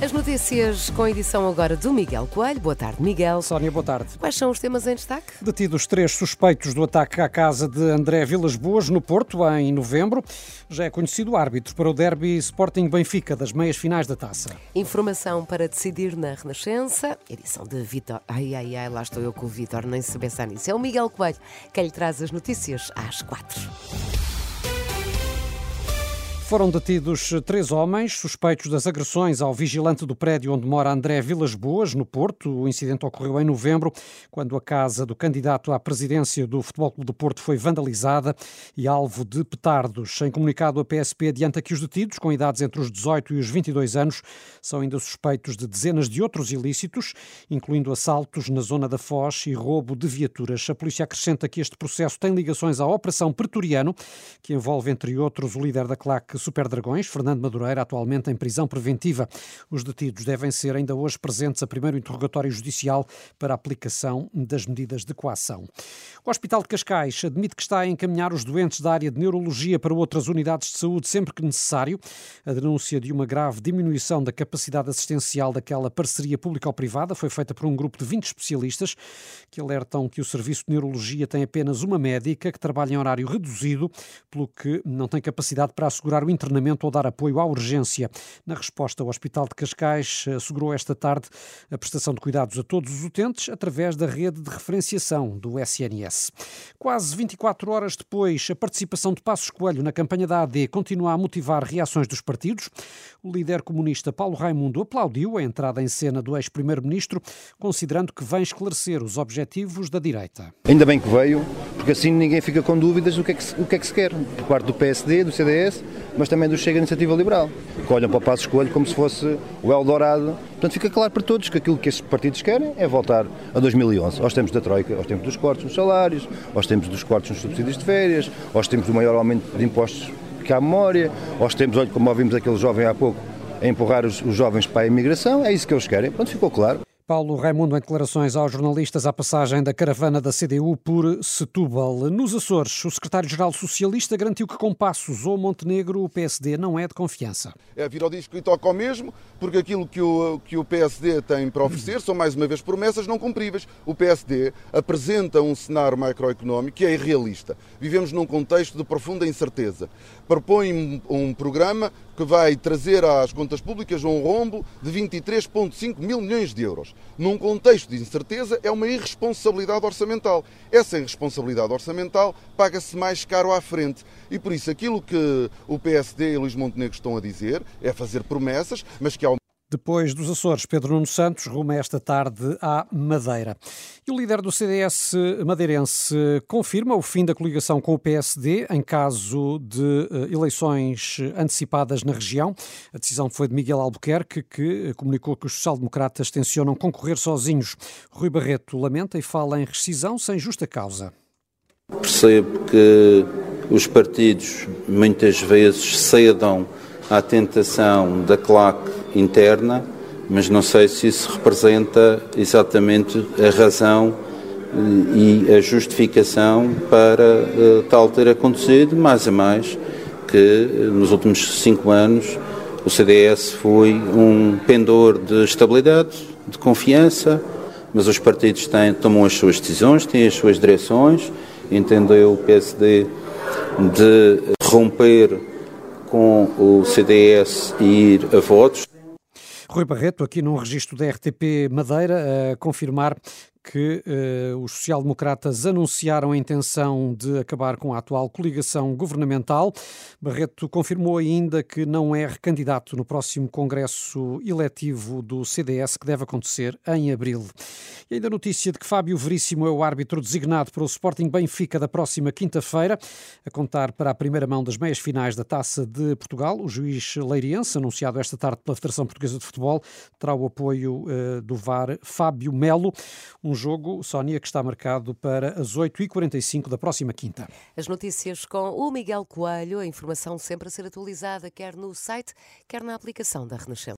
As notícias com a edição agora do Miguel Coelho. Boa tarde, Miguel. Sónia, boa tarde. Quais são os temas em destaque? Detidos três suspeitos do ataque à casa de André Vilas Boas, no Porto, em novembro. Já é conhecido o árbitro para o derby Sporting Benfica das meias finais da taça. Informação para decidir na Renascença. Edição de Vitor. Ai, ai, ai, lá estou eu com o Vitor, nem se pensar nisso. É o Miguel Coelho que lhe traz as notícias às quatro. Foram detidos três homens suspeitos das agressões ao vigilante do prédio onde mora André Vilas Boas, no Porto. O incidente ocorreu em novembro, quando a casa do candidato à presidência do Futebol Clube do Porto foi vandalizada e alvo de petardos. Em comunicado, a PSP adianta que os detidos, com idades entre os 18 e os 22 anos, são ainda suspeitos de dezenas de outros ilícitos, incluindo assaltos na zona da Foz e roubo de viaturas. A polícia acrescenta que este processo tem ligações à Operação Pretoriano, que envolve, entre outros, o líder da claque Super Dragões, Fernando Madureira, atualmente em prisão preventiva. Os detidos devem ser ainda hoje presentes a primeiro interrogatório judicial para aplicação das medidas de coação. O Hospital de Cascais admite que está a encaminhar os doentes da área de neurologia para outras unidades de saúde sempre que necessário. A denúncia de uma grave diminuição da capacidade assistencial daquela parceria público-privada foi feita por um grupo de 20 especialistas que alertam que o serviço de neurologia tem apenas uma médica que trabalha em horário reduzido, pelo que não tem capacidade para assegurar o internamento ou dar apoio à urgência. Na resposta, o Hospital de Cascais assegurou esta tarde a prestação de cuidados a todos os utentes através da rede de referenciação do SNS. Quase 24 horas depois, a participação de Passos Coelho na campanha da AD continua a motivar reações dos partidos. O líder comunista Paulo Raimundo aplaudiu a entrada em cena do ex-primeiro-ministro, considerando que vem esclarecer os objetivos da direita. Ainda bem que veio, porque assim ninguém fica com dúvidas do que é que o que é que se quer, por parte do PSD, do CDS, mas também do Chega Iniciativa Liberal, que olham para o Passo Escolho como se fosse o Eldorado. Portanto, fica claro para todos que aquilo que esses partidos querem é voltar a 2011, aos tempos da Troika, aos tempos dos cortes nos salários, aos tempos dos cortes nos subsídios de férias, aos tempos do maior aumento de impostos que há memória, aos tempos, olha, como ouvimos aquele jovem há pouco, a empurrar os, os jovens para a imigração, é isso que eles querem. Pronto, ficou claro. Paulo Raimundo em declarações aos jornalistas à passagem da caravana da CDU por Setúbal. Nos Açores, o secretário-geral socialista garantiu que com Passos ou Montenegro o PSD não é de confiança. É vir ao disco e toca ao mesmo, porque aquilo que o, que o PSD tem para oferecer são mais uma vez promessas não cumpríveis. O PSD apresenta um cenário macroeconómico que é irrealista. Vivemos num contexto de profunda incerteza. Propõe um programa que vai trazer às contas públicas um rombo de 23,5 mil milhões de euros. Num contexto de incerteza, é uma irresponsabilidade orçamental. Essa irresponsabilidade orçamental paga-se mais caro à frente. E por isso, aquilo que o PSD e Luís Montenegro estão a dizer é fazer promessas, mas que ao depois dos Açores, Pedro Nuno Santos ruma esta tarde à Madeira. E o líder do CDS madeirense confirma o fim da coligação com o PSD em caso de eleições antecipadas na região. A decisão foi de Miguel Albuquerque, que comunicou que os social-democratas tencionam concorrer sozinhos. Rui Barreto lamenta e fala em rescisão sem justa causa. Percebo que os partidos muitas vezes cedam à tentação da claque interna, mas não sei se isso representa exatamente a razão e a justificação para uh, tal ter acontecido, mais a mais que nos últimos cinco anos o CDS foi um pendor de estabilidade, de confiança, mas os partidos têm, tomam as suas decisões, têm as suas direções, entendeu o PSD de romper com o CDS e ir a votos. Rui Barreto, aqui num registro da RTP Madeira, a confirmar que uh, os social-democratas anunciaram a intenção de acabar com a atual coligação governamental. Barreto confirmou ainda que não é recandidato no próximo congresso eletivo do CDS, que deve acontecer em abril. E ainda notícia de que Fábio Veríssimo é o árbitro designado para o Sporting Benfica da próxima quinta-feira, a contar para a primeira mão das meias finais da Taça de Portugal. O juiz leiriense, anunciado esta tarde pela Federação Portuguesa de Futebol, terá o apoio uh, do VAR Fábio Melo. Um jogo, Sónia, que está marcado para as 8h45 da próxima quinta. As notícias com o Miguel Coelho, a informação sempre a ser atualizada, quer no site, quer na aplicação da Renascença.